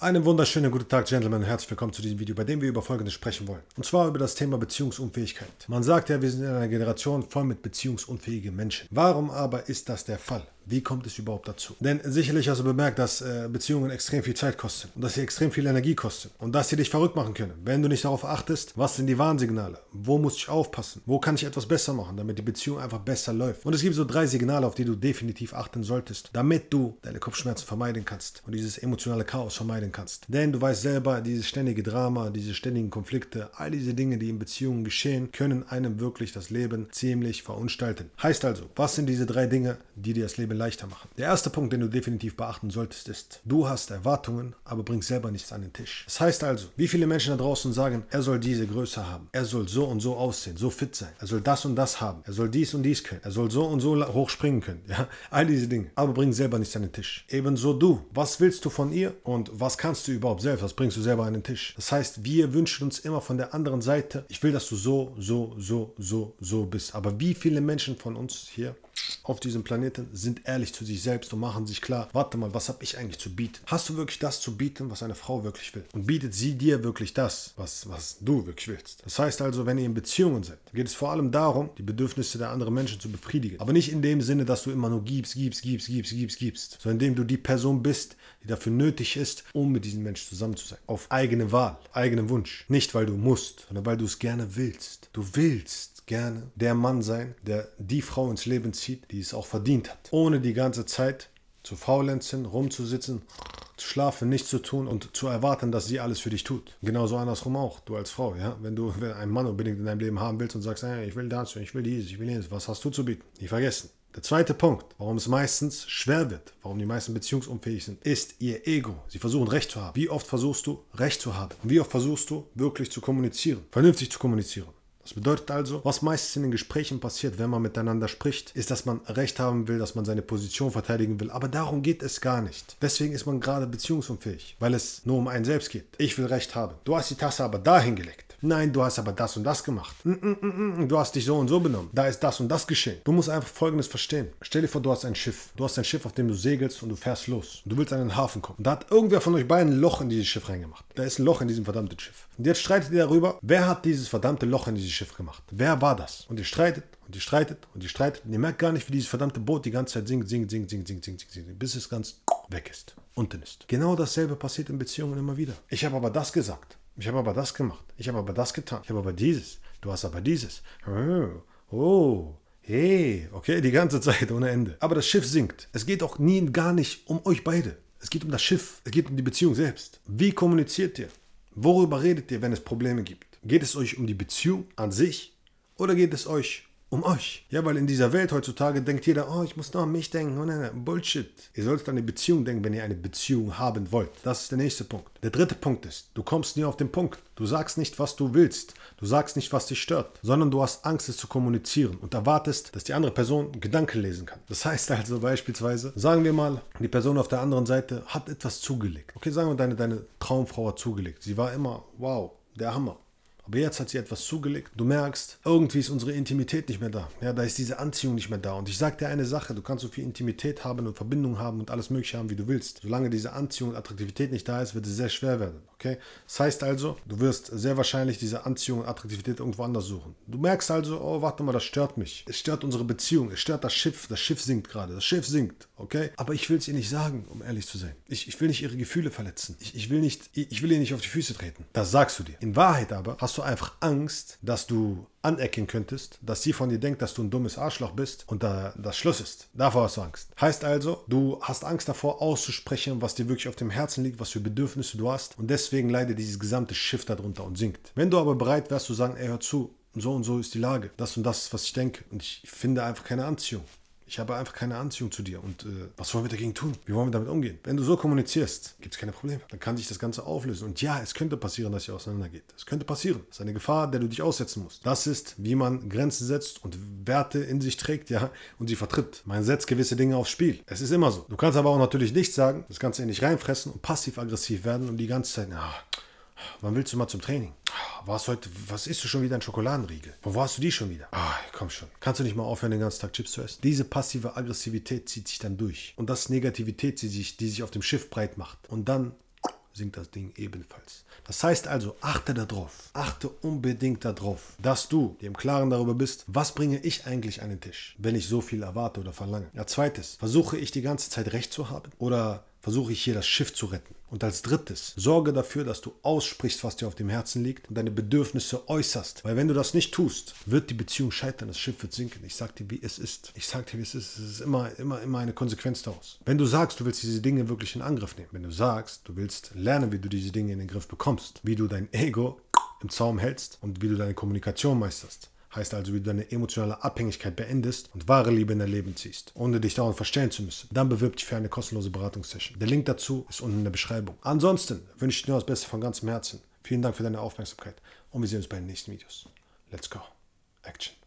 Einen wunderschönen guten Tag, Gentlemen, und herzlich willkommen zu diesem Video, bei dem wir über Folgendes sprechen wollen. Und zwar über das Thema Beziehungsunfähigkeit. Man sagt ja, wir sind in einer Generation voll mit beziehungsunfähigen Menschen. Warum aber ist das der Fall? Wie kommt es überhaupt dazu? Denn sicherlich hast du bemerkt, dass äh, Beziehungen extrem viel Zeit kosten und dass sie extrem viel Energie kosten und dass sie dich verrückt machen können. Wenn du nicht darauf achtest, was sind die Warnsignale? Wo muss ich aufpassen? Wo kann ich etwas besser machen, damit die Beziehung einfach besser läuft? Und es gibt so drei Signale, auf die du definitiv achten solltest, damit du deine Kopfschmerzen vermeiden kannst und dieses emotionale Chaos vermeiden kannst. Denn du weißt selber, dieses ständige Drama, diese ständigen Konflikte, all diese Dinge, die in Beziehungen geschehen, können einem wirklich das Leben ziemlich verunstalten. Heißt also, was sind diese drei Dinge, die dir das Leben leichter machen. Der erste Punkt, den du definitiv beachten solltest, ist, du hast Erwartungen, aber bringst selber nichts an den Tisch. Das heißt also, wie viele Menschen da draußen sagen, er soll diese Größe haben, er soll so und so aussehen, so fit sein, er soll das und das haben, er soll dies und dies können, er soll so und so hoch springen können, ja, all diese Dinge, aber bring selber nichts an den Tisch. Ebenso du, was willst du von ihr und was kannst du überhaupt selbst, was bringst du selber an den Tisch? Das heißt, wir wünschen uns immer von der anderen Seite, ich will, dass du so, so, so, so, so bist. Aber wie viele Menschen von uns hier auf diesem Planeten sind ehrlich zu sich selbst und machen sich klar, warte mal, was habe ich eigentlich zu bieten? Hast du wirklich das zu bieten, was eine Frau wirklich will? Und bietet sie dir wirklich das, was, was du wirklich willst? Das heißt also, wenn ihr in Beziehungen seid, geht es vor allem darum, die Bedürfnisse der anderen Menschen zu befriedigen. Aber nicht in dem Sinne, dass du immer nur gibst, gibst, gibst, gibst, gibst, gibst, sondern indem du die Person bist, die dafür nötig ist, um mit diesem Menschen zusammen zu sein. Auf eigene Wahl, eigenen Wunsch. Nicht, weil du musst, sondern weil du es gerne willst. Du willst gerne der Mann sein, der die Frau ins Leben zieht, die es auch verdient hat. Ohne die ganze Zeit zu faulenzen, rumzusitzen, zu schlafen, nichts zu tun und zu erwarten, dass sie alles für dich tut. Genauso andersrum auch, du als Frau, ja. Wenn du einen Mann unbedingt in deinem Leben haben willst und sagst, hey, ich will das, ich will dies, ich will jenes, was hast du zu bieten? Nie vergessen. Der zweite Punkt, warum es meistens schwer wird, warum die meisten beziehungsunfähig sind, ist ihr Ego. Sie versuchen Recht zu haben. Wie oft versuchst du Recht zu haben? Und wie oft versuchst du wirklich zu kommunizieren, vernünftig zu kommunizieren? Das bedeutet also, was meistens in den Gesprächen passiert, wenn man miteinander spricht, ist, dass man Recht haben will, dass man seine Position verteidigen will. Aber darum geht es gar nicht. Deswegen ist man gerade beziehungsunfähig, weil es nur um einen selbst geht. Ich will Recht haben. Du hast die Tasse aber dahin gelegt. Nein, du hast aber das und das gemacht. Mm, mm, mm, du hast dich so und so benommen. Da ist das und das geschehen. Du musst einfach Folgendes verstehen. Stell dir vor, du hast ein Schiff. Du hast ein Schiff, auf dem du segelst und du fährst los. Du willst an den Hafen kommen. Da hat irgendwer von euch beiden ein Loch in dieses Schiff reingemacht. Da ist ein Loch in diesem verdammten Schiff. Und jetzt streitet ihr darüber, wer hat dieses verdammte Loch in dieses Schiff gemacht? Wer war das? Und ihr streitet und ihr streitet und ihr streitet und ihr merkt gar nicht, wie dieses verdammte Boot die ganze Zeit singt, singt, singt, singt, singt, singt, singt bis es ganz weg ist, unten ist. Genau dasselbe passiert in Beziehungen immer wieder. Ich habe aber das gesagt. Ich habe aber das gemacht. Ich habe aber das getan. Ich habe aber dieses. Du hast aber dieses. Oh, oh. Hey, okay, die ganze Zeit ohne Ende. Aber das Schiff sinkt. Es geht auch nie gar nicht um euch beide. Es geht um das Schiff. Es geht um die Beziehung selbst. Wie kommuniziert ihr? Worüber redet ihr, wenn es Probleme gibt? Geht es euch um die Beziehung an sich oder geht es euch um euch. Ja, weil in dieser Welt heutzutage denkt jeder, oh, ich muss nur an mich denken. Oh, nein, nein, Bullshit. Ihr solltet an eine Beziehung denken, wenn ihr eine Beziehung haben wollt. Das ist der nächste Punkt. Der dritte Punkt ist, du kommst nie auf den Punkt. Du sagst nicht, was du willst. Du sagst nicht, was dich stört, sondern du hast Angst, es zu kommunizieren und erwartest, dass die andere Person Gedanken lesen kann. Das heißt also beispielsweise, sagen wir mal, die Person auf der anderen Seite hat etwas zugelegt. Okay, sagen wir, deine, deine Traumfrau hat zugelegt. Sie war immer, wow, der Hammer. Aber jetzt hat sie etwas zugelegt. Du merkst, irgendwie ist unsere Intimität nicht mehr da. Ja, da ist diese Anziehung nicht mehr da. Und ich sage dir eine Sache, du kannst so viel Intimität haben und Verbindung haben und alles mögliche haben, wie du willst. Solange diese Anziehung und Attraktivität nicht da ist, wird es sehr schwer werden. Okay? Das heißt also, du wirst sehr wahrscheinlich diese Anziehung und Attraktivität irgendwo anders suchen. Du merkst also, oh, warte mal, das stört mich. Es stört unsere Beziehung. Es stört das Schiff. Das Schiff sinkt gerade. Das Schiff sinkt. Okay? Aber ich will es ihr nicht sagen, um ehrlich zu sein. Ich, ich will nicht ihre Gefühle verletzen. Ich, ich, will nicht, ich will ihr nicht auf die Füße treten. Das sagst du dir. In Wahrheit aber hast du einfach Angst, dass du anecken könntest, dass sie von dir denkt, dass du ein dummes Arschloch bist und da das Schluss ist. Davor hast du Angst. Heißt also, du hast Angst davor auszusprechen, was dir wirklich auf dem Herzen liegt, was für Bedürfnisse du hast und deswegen leidet dieses gesamte Schiff darunter und sinkt. Wenn du aber bereit wärst zu sagen, ey, hör zu, so und so ist die Lage, das und das, was ich denke und ich finde einfach keine Anziehung. Ich habe einfach keine Anziehung zu dir. Und äh, was wollen wir dagegen tun? Wie wollen wir damit umgehen? Wenn du so kommunizierst, gibt es keine Probleme. Dann kann sich das Ganze auflösen. Und ja, es könnte passieren, dass ihr auseinandergeht. Es könnte passieren. Das ist eine Gefahr, der du dich aussetzen musst. Das ist, wie man Grenzen setzt und Werte in sich trägt, ja, und sie vertritt. Man setzt gewisse Dinge aufs Spiel. Es ist immer so. Du kannst aber auch natürlich nichts sagen, das Ganze in dich reinfressen und passiv-aggressiv werden und die ganze Zeit, ja, wann willst du mal zum Training? Was heute, was isst du schon wieder ein Schokoladenriegel? Wo hast du die schon wieder? Ah, komm schon. Kannst du nicht mal aufhören, den ganzen Tag Chips zu essen? Diese passive Aggressivität zieht sich dann durch. Und das Negativität, die sich, die sich auf dem Schiff breit macht. Und dann sinkt das Ding ebenfalls. Das heißt also, achte darauf, achte unbedingt darauf, dass du dir im Klaren darüber bist, was bringe ich eigentlich an den Tisch, wenn ich so viel erwarte oder verlange. Ja, zweites, versuche ich die ganze Zeit recht zu haben oder versuche ich hier das Schiff zu retten. Und als drittes, sorge dafür, dass du aussprichst, was dir auf dem Herzen liegt und deine Bedürfnisse äußerst. Weil wenn du das nicht tust, wird die Beziehung scheitern, das Schiff wird sinken. Ich sag dir, wie es ist. Ich sag dir, wie es ist. Es ist immer, immer, immer eine Konsequenz daraus. Wenn du sagst, du willst diese Dinge wirklich in Angriff nehmen, wenn du sagst, du willst lernen, wie du diese Dinge in den Griff bekommst, wie du dein Ego im Zaum hältst und wie du deine Kommunikation meisterst, Heißt also, wie du deine emotionale Abhängigkeit beendest und wahre Liebe in dein Leben ziehst, ohne dich dauernd verstellen zu müssen. Dann bewirb dich für eine kostenlose Beratungssession. Der Link dazu ist unten in der Beschreibung. Ansonsten wünsche ich dir nur das Beste von ganzem Herzen. Vielen Dank für deine Aufmerksamkeit und wir sehen uns bei den nächsten Videos. Let's go. Action.